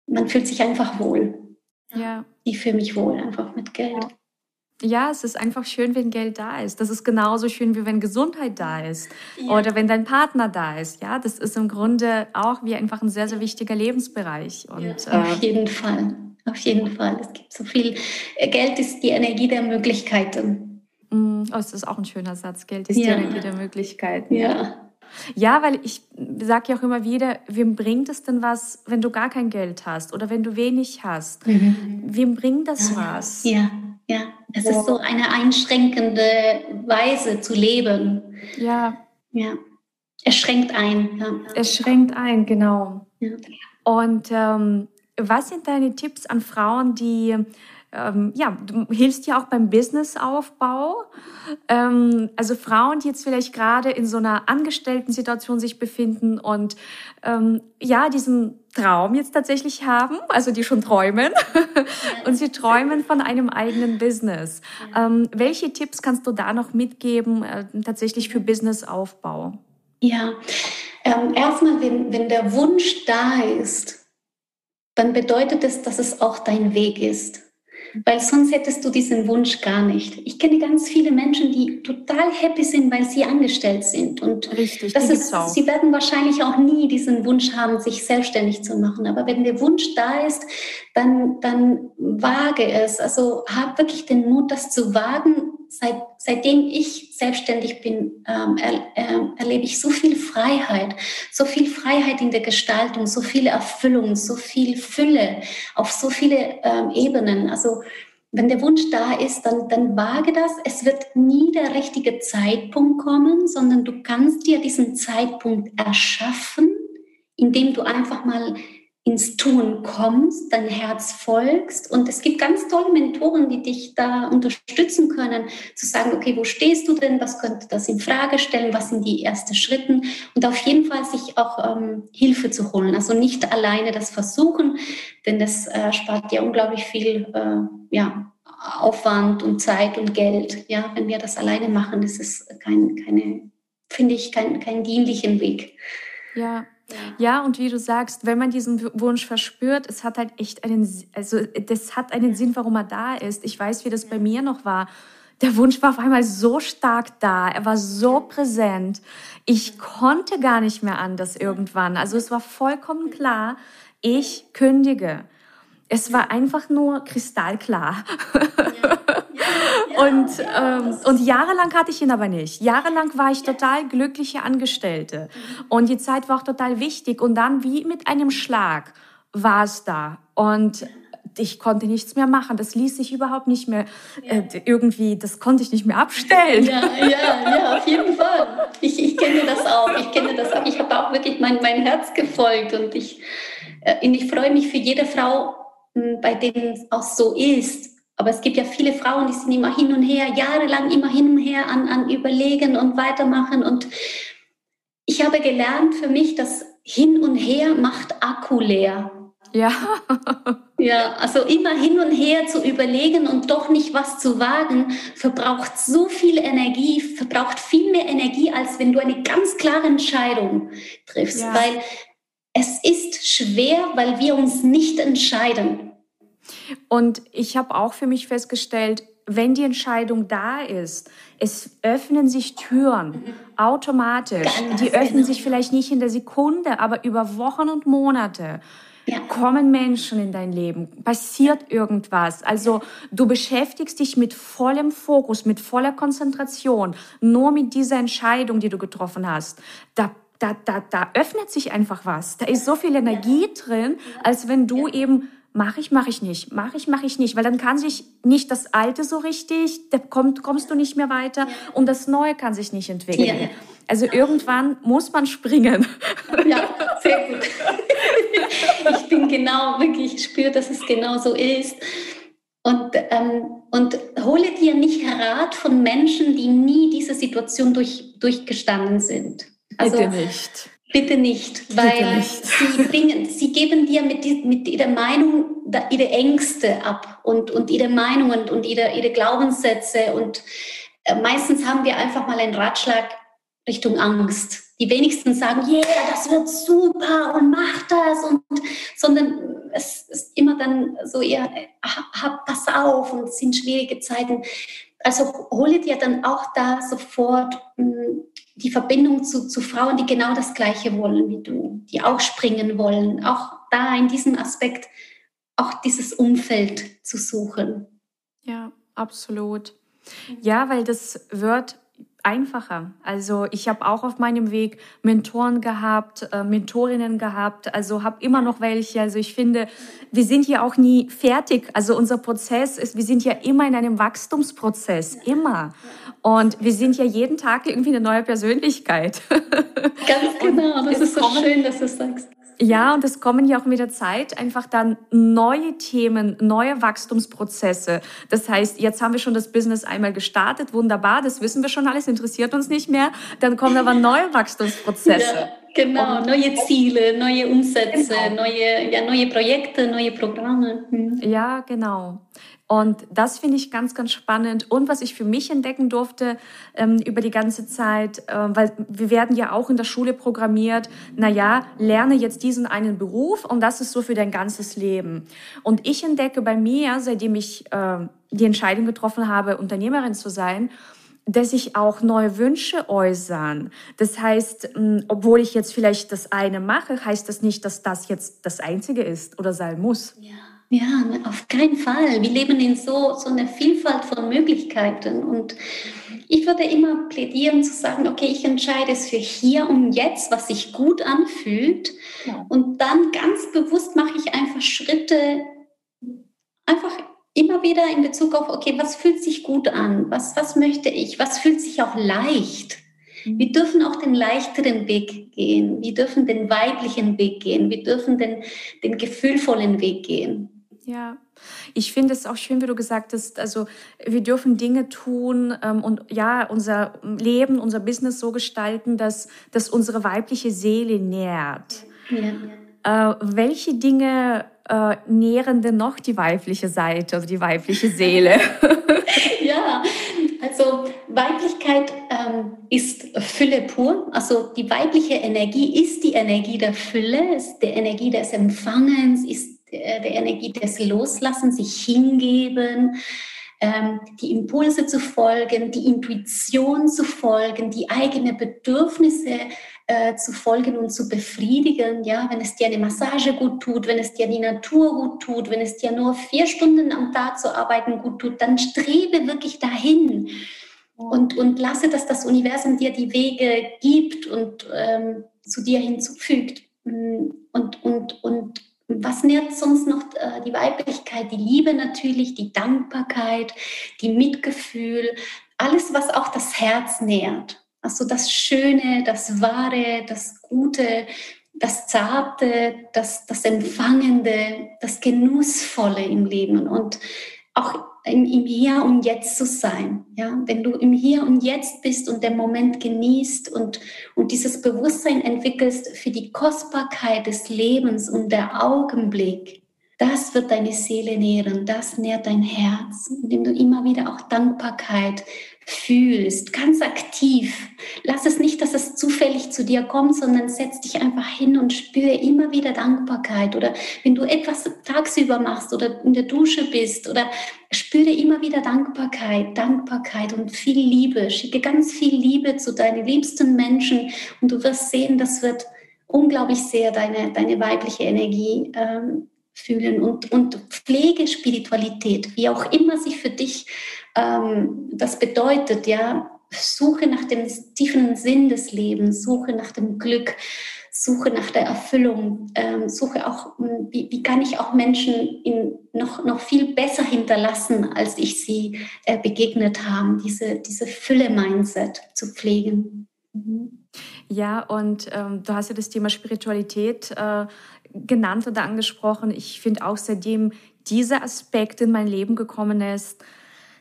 man fühlt sich einfach wohl. Ja. Ich fühle mich wohl einfach mit Geld. Ja. Ja, es ist einfach schön, wenn Geld da ist. Das ist genauso schön, wie wenn Gesundheit da ist ja. oder wenn dein Partner da ist. Ja, das ist im Grunde auch wie einfach ein sehr, sehr wichtiger Lebensbereich. Und, ja, auf äh, jeden Fall. Auf jeden Fall. Es gibt so viel. Äh, Geld ist die Energie der Möglichkeiten. Mm, oh, das ist auch ein schöner Satz. Geld ist ja. die Energie der Möglichkeiten. Ja. Ja, weil ich sage ja auch immer wieder, wem bringt es denn was, wenn du gar kein Geld hast oder wenn du wenig hast? Mhm. Wem bringt das was? Ja, ja. Es ist so eine einschränkende Weise zu leben. Ja. Ja. Es schränkt ein. Ja. Es schränkt ein, genau. Ja. Und ähm, was sind deine Tipps an Frauen, die ähm, ja, du hilfst ja auch beim Businessaufbau. Ähm, also Frauen, die jetzt vielleicht gerade in so einer Angestellten-Situation sich befinden und ähm, ja, diesen Traum jetzt tatsächlich haben, also die schon träumen und sie träumen von einem eigenen Business. Ähm, welche Tipps kannst du da noch mitgeben, äh, tatsächlich für Businessaufbau? Ja, ähm, erstmal, wenn, wenn der Wunsch da ist, dann bedeutet es, dass es auch dein Weg ist weil sonst hättest du diesen Wunsch gar nicht. Ich kenne ganz viele Menschen, die total happy sind, weil sie angestellt sind. Und Richtig, das ist, sie werden wahrscheinlich auch nie diesen Wunsch haben, sich selbstständig zu machen. Aber wenn der Wunsch da ist, dann, dann wage es. Also hab wirklich den Mut, das zu wagen. Seit, seitdem ich selbstständig bin, ähm, er, äh, erlebe ich so viel Freiheit, so viel Freiheit in der Gestaltung, so viel Erfüllung, so viel Fülle auf so viele ähm, Ebenen. Also wenn der Wunsch da ist, dann, dann wage das. Es wird nie der richtige Zeitpunkt kommen, sondern du kannst dir diesen Zeitpunkt erschaffen, indem du einfach mal ins Tun kommst, dein Herz folgst. Und es gibt ganz tolle Mentoren, die dich da unterstützen können, zu sagen, okay, wo stehst du denn? Was könnte das in Frage stellen? Was sind die ersten Schritte? Und auf jeden Fall sich auch ähm, Hilfe zu holen. Also nicht alleine das versuchen, denn das äh, spart ja unglaublich viel, äh, ja, Aufwand und Zeit und Geld. Ja, wenn wir das alleine machen, ist es kein, keine, finde ich, kein, kein dienlichen Weg. Ja, ja, und wie du sagst, wenn man diesen Wunsch verspürt, es hat halt echt einen, also das hat einen Sinn, warum er da ist. Ich weiß, wie das bei mir noch war. Der Wunsch war auf einmal so stark da, er war so präsent. Ich konnte gar nicht mehr anders irgendwann. Also es war vollkommen klar, ich kündige. Es war einfach nur kristallklar. Ja. und, ähm, und jahrelang hatte ich ihn aber nicht. Jahrelang war ich total glückliche Angestellte. Und die Zeit war auch total wichtig. Und dann wie mit einem Schlag war es da. Und ich konnte nichts mehr machen. Das ließ sich überhaupt nicht mehr äh, irgendwie, das konnte ich nicht mehr abstellen. Ja, ja, ja, auf jeden Fall. Ich, ich kenne das auch. Ich kenne das auch. Ich habe auch wirklich mein, mein Herz gefolgt und ich, äh, und ich freue mich für jede Frau, bei denen es auch so ist aber es gibt ja viele Frauen, die sind immer hin und her, jahrelang immer hin und her an, an Überlegen und weitermachen. Und ich habe gelernt für mich, dass hin und her macht Akku leer. Ja. ja, also immer hin und her zu überlegen und doch nicht was zu wagen, verbraucht so viel Energie, verbraucht viel mehr Energie, als wenn du eine ganz klare Entscheidung triffst. Ja. Weil es ist schwer, weil wir uns nicht entscheiden. Und ich habe auch für mich festgestellt, wenn die Entscheidung da ist, es öffnen sich Türen automatisch. Ganz die öffnen genau. sich vielleicht nicht in der Sekunde, aber über Wochen und Monate. Ja. Kommen Menschen in dein Leben, passiert irgendwas. Also du beschäftigst dich mit vollem Fokus, mit voller Konzentration, nur mit dieser Entscheidung, die du getroffen hast. Da da, da, da öffnet sich einfach was. Da ist so viel Energie drin, als wenn du eben mache ich, mache ich nicht, mache ich, mache ich nicht, weil dann kann sich nicht das Alte so richtig, da kommt, kommst du nicht mehr weiter und das Neue kann sich nicht entwickeln. Also irgendwann muss man springen. Ja, sehr gut. Ich bin genau, wirklich, ich spüre, dass es genau so ist. Und, ähm, und hole dir nicht Rat von Menschen, die nie diese Situation durch, durchgestanden sind. Also, Bitte nicht. Bitte nicht, weil Bitte nicht. Sie, bringen, sie geben dir mit, mit ihrer Meinung ihre Ängste ab und, und ihre Meinungen und ihre, ihre Glaubenssätze. Und äh, meistens haben wir einfach mal einen Ratschlag Richtung Angst. Die wenigsten sagen, yeah, das wird super und mach das, und, sondern es ist immer dann so eher, hab, pass auf und es sind schwierige Zeiten. Also hole dir dann auch da sofort mh, hm, die Verbindung zu, zu Frauen, die genau das Gleiche wollen wie du, die auch springen wollen, auch da in diesem Aspekt auch dieses Umfeld zu suchen. Ja, absolut. Ja, weil das wird einfacher. Also ich habe auch auf meinem Weg Mentoren gehabt, äh, Mentorinnen gehabt, also habe immer noch welche. Also ich finde, wir sind ja auch nie fertig. Also unser Prozess ist, wir sind ja immer in einem Wachstumsprozess, immer. Und wir sind ja jeden Tag irgendwie eine neue Persönlichkeit. Ganz genau, das ist so schön, dass du sagst. Ja, und es kommen ja auch mit der Zeit einfach dann neue Themen, neue Wachstumsprozesse. Das heißt, jetzt haben wir schon das Business einmal gestartet, wunderbar, das wissen wir schon alles, interessiert uns nicht mehr. Dann kommen aber neue Wachstumsprozesse. Ja, genau, und neue Ziele, neue Umsätze, genau. neue, ja, neue Projekte, neue Programme. Hm. Ja, genau. Und das finde ich ganz, ganz spannend. Und was ich für mich entdecken durfte ähm, über die ganze Zeit, äh, weil wir werden ja auch in der Schule programmiert, na ja, lerne jetzt diesen einen Beruf und das ist so für dein ganzes Leben. Und ich entdecke bei mir, seitdem ich äh, die Entscheidung getroffen habe, Unternehmerin zu sein, dass ich auch neue Wünsche äußern. Das heißt, obwohl ich jetzt vielleicht das eine mache, heißt das nicht, dass das jetzt das Einzige ist oder sein muss. Ja. Ja, auf keinen Fall. Wir leben in so, so einer Vielfalt von Möglichkeiten. Und ich würde immer plädieren zu sagen, okay, ich entscheide es für hier und jetzt, was sich gut anfühlt. Ja. Und dann ganz bewusst mache ich einfach Schritte, einfach immer wieder in Bezug auf, okay, was fühlt sich gut an? Was, was möchte ich? Was fühlt sich auch leicht? Mhm. Wir dürfen auch den leichteren Weg gehen. Wir dürfen den weiblichen Weg gehen. Wir dürfen den, den gefühlvollen Weg gehen. Ja, ich finde es auch schön, wie du gesagt hast, also wir dürfen Dinge tun ähm, und ja, unser Leben, unser Business so gestalten, dass, dass unsere weibliche Seele nährt. Ja. Äh, welche Dinge äh, nähren denn noch die weibliche Seite oder die weibliche Seele? ja, also Weiblichkeit ähm, ist Fülle pur. Also die weibliche Energie ist die Energie der Fülle, ist die Energie des Empfangens, ist der Energie des Loslassens, sich hingeben, ähm, die Impulse zu folgen, die Intuition zu folgen, die eigenen Bedürfnisse äh, zu folgen und zu befriedigen. Ja, wenn es dir eine Massage gut tut, wenn es dir die Natur gut tut, wenn es dir nur vier Stunden am Tag zu arbeiten gut tut, dann strebe wirklich dahin. Und, und lasse, dass das Universum dir die Wege gibt und ähm, zu dir hinzufügt. Und, und, und was nährt sonst noch äh, die Weiblichkeit? Die Liebe natürlich, die Dankbarkeit, die Mitgefühl, alles, was auch das Herz nährt. Also das Schöne, das Wahre, das Gute, das Zarte, das, das Empfangende, das Genussvolle im Leben. Und auch im, im Hier und Jetzt zu sein. Ja? Wenn du im Hier und Jetzt bist und den Moment genießt und, und dieses Bewusstsein entwickelst für die Kostbarkeit des Lebens und der Augenblick, Das wird deine Seele nähren, das nährt dein Herz, indem du immer wieder auch Dankbarkeit fühlst, ganz aktiv. Lass es nicht, dass es zufällig zu dir kommt, sondern setz dich einfach hin und spüre immer wieder Dankbarkeit. Oder wenn du etwas tagsüber machst oder in der Dusche bist oder spüre immer wieder Dankbarkeit, Dankbarkeit und viel Liebe. Schicke ganz viel Liebe zu deinen liebsten Menschen und du wirst sehen, das wird unglaublich sehr deine, deine weibliche Energie ähm, fühlen und, und pflege Spiritualität, wie auch immer sich für dich ähm, das bedeutet, ja, suche nach dem tiefen Sinn des Lebens, suche nach dem Glück, suche nach der Erfüllung, ähm, suche auch, hm, wie, wie, kann ich auch Menschen in noch, noch viel besser hinterlassen, als ich sie äh, begegnet habe, diese, diese Fülle-Mindset zu pflegen. Mhm. Ja, und ähm, du hast ja das Thema Spiritualität äh, genannt oder angesprochen. Ich finde auch, seitdem dieser Aspekt in mein Leben gekommen ist,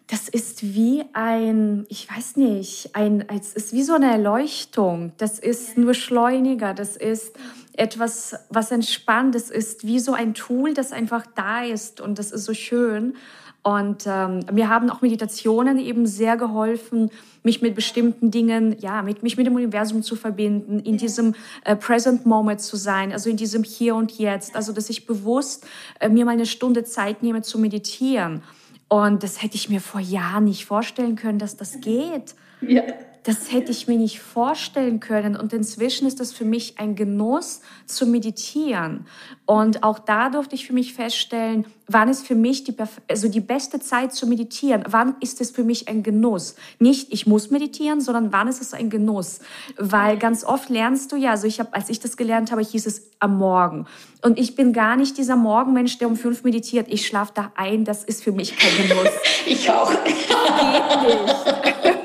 das ist wie ein, ich weiß nicht, ein, es ist wie so eine Erleuchtung. Das ist nur Schleuniger. Das ist etwas, was entspannt. Das ist wie so ein Tool, das einfach da ist und das ist so schön. Und ähm, mir haben auch Meditationen eben sehr geholfen, mich mit bestimmten Dingen, ja, mit, mich mit dem Universum zu verbinden, in diesem äh, Present Moment zu sein, also in diesem Hier und Jetzt. Also, dass ich bewusst äh, mir mal eine Stunde Zeit nehme zu meditieren. Und das hätte ich mir vor Jahren nicht vorstellen können, dass das geht. Ja das hätte ich mir nicht vorstellen können. Und inzwischen ist das für mich ein Genuss zu meditieren. Und auch da durfte ich für mich feststellen, wann ist für mich die, also die beste Zeit zu meditieren? Wann ist es für mich ein Genuss? Nicht, ich muss meditieren, sondern wann ist es ein Genuss? Weil ganz oft lernst du ja, also ich habe, als ich das gelernt habe, hieß es am Morgen. Und ich bin gar nicht dieser Morgenmensch, der um fünf meditiert. Ich schlafe da ein. Das ist für mich kein Genuss. ich auch. Das geht nicht.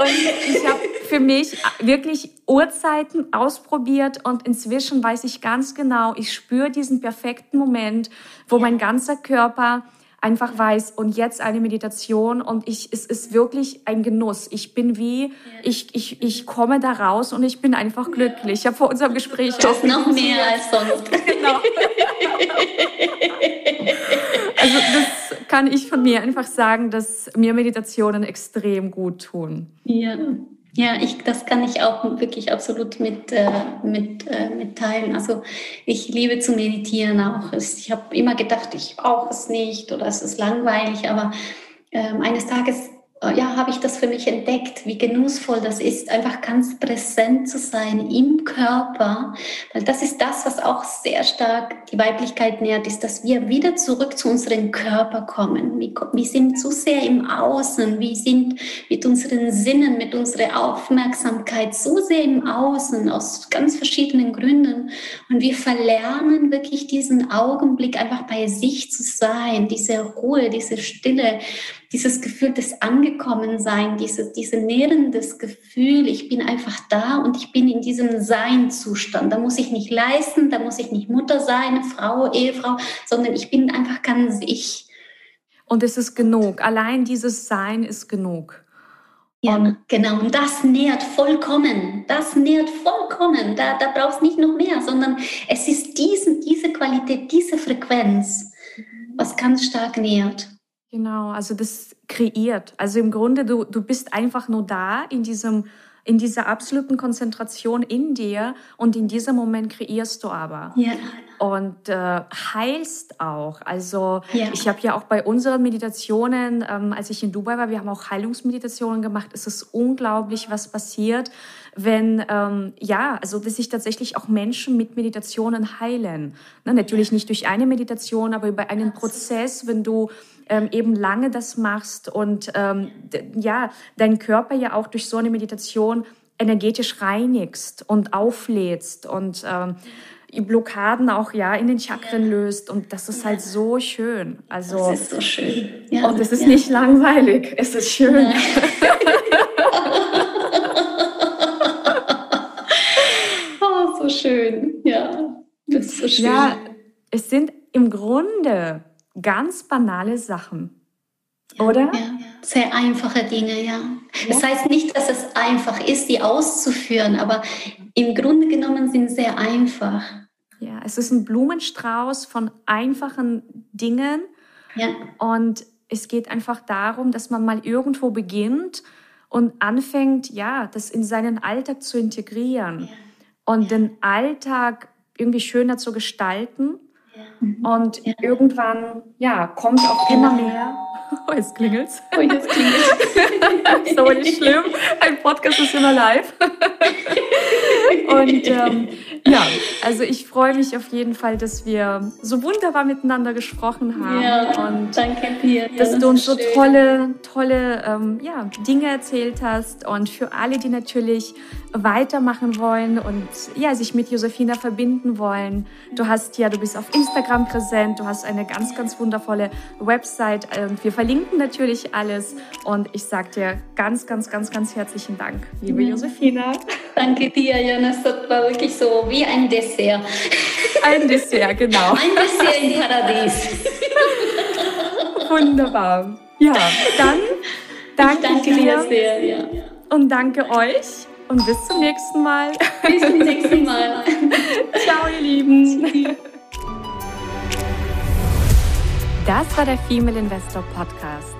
Und ich habe für mich wirklich Uhrzeiten ausprobiert und inzwischen weiß ich ganz genau, ich spüre diesen perfekten Moment, wo mein ganzer Körper einfach weiß und jetzt eine Meditation und ich es ist wirklich ein Genuss. Ich bin wie ich ich ich komme da raus und ich bin einfach glücklich. Ich habe vor unserem Gespräch das noch mehr als sonst. genau. also das kann ich von mir einfach sagen, dass mir Meditationen extrem gut tun. Ja. Ja, ich, das kann ich auch wirklich absolut mit, äh, mit, äh, mitteilen. Also ich liebe zu meditieren auch. Ich habe immer gedacht, ich brauche es nicht oder es ist langweilig, aber ähm, eines Tages äh, ja, habe ich das für mich entdeckt, wie genussvoll das ist, einfach ganz präsent zu sein im Körper. Weil das ist das, was auch sehr stark die Weiblichkeit nährt, ist, dass wir wieder zurück zu unserem Körper kommen. Wir sind zu sehr im Außen, wir sind mit unseren Sinnen, mit unserer Aufmerksamkeit so sehr im Außen, aus ganz verschiedenen Gründen. Und wir verlernen wirklich diesen Augenblick einfach bei sich zu sein, diese Ruhe, diese Stille dieses Gefühl des Angekommensein, dieses, diese nährendes Gefühl, ich bin einfach da und ich bin in diesem Sein-Zustand. Da muss ich nicht leisten, da muss ich nicht Mutter sein, Frau, Ehefrau, sondern ich bin einfach ganz ich. Und es ist genug. Allein dieses Sein ist genug. Ja, und genau. Und das nährt vollkommen. Das nährt vollkommen. Da, da brauchst nicht noch mehr, sondern es ist diesen, diese Qualität, diese Frequenz, was ganz stark nährt. Genau, also das kreiert. Also im Grunde, du, du bist einfach nur da in diesem in dieser absoluten Konzentration in dir und in diesem Moment kreierst du aber. Ja. Und äh, heilst auch. Also ja. ich habe ja auch bei unseren Meditationen, ähm, als ich in Dubai war, wir haben auch Heilungsmeditationen gemacht. Es ist unglaublich, was passiert, wenn, ähm, ja, also dass sich tatsächlich auch Menschen mit Meditationen heilen. Ne, natürlich nicht durch eine Meditation, aber über einen Prozess, wenn du ähm, eben lange das machst und ähm, ja, deinen Körper ja auch durch so eine Meditation energetisch reinigst und auflädst und ähm, Blockaden auch ja in den Chakren löst und das ist halt so schön. Also das ist so schön. Ja, und es ist ja. nicht langweilig, es ist schön. schön. Ja, das ist so schön. Ja, es sind im Grunde ganz banale Sachen. Oder? Ja, sehr einfache Dinge, ja. Das heißt nicht, dass es einfach ist, die auszuführen, aber im Grunde genommen sind sie sehr einfach. Ja, es ist ein Blumenstrauß von einfachen Dingen. Ja. Und es geht einfach darum, dass man mal irgendwo beginnt und anfängt, ja, das in seinen Alltag zu integrieren ja. Und ja. den Alltag irgendwie schöner zu gestalten. Ja. Und irgendwann, ja, kommt auch immer mehr Oh, jetzt klingelt's. Oh, jetzt klingelt's. so nicht schlimm. Ein Podcast ist immer live. Und ähm, ja, also ich freue mich auf jeden Fall, dass wir so wunderbar miteinander gesprochen haben. Ja, und danke dir. Ja, dass das du uns so schön. tolle, tolle ähm, ja, Dinge erzählt hast. Und für alle, die natürlich weitermachen wollen und ja, sich mit Josefina verbinden wollen. Du hast ja, du bist auf Instagram präsent, du hast eine ganz, ganz wundervolle Website und wir verlinken natürlich alles. Und ich sage dir ganz, ganz, ganz, ganz herzlichen Dank, liebe ja. Josefina. Danke dir, Jonas. Das war wirklich so wie ein Dessert. Ein Dessert, genau. Ein Dessert im Paradies. Wunderbar. Ja, dann danke, ich danke dir sehr. Ja. Und danke euch und bis zum nächsten Mal. Bis zum nächsten Mal. Ciao, ihr Lieben. Das war der Female Investor Podcast.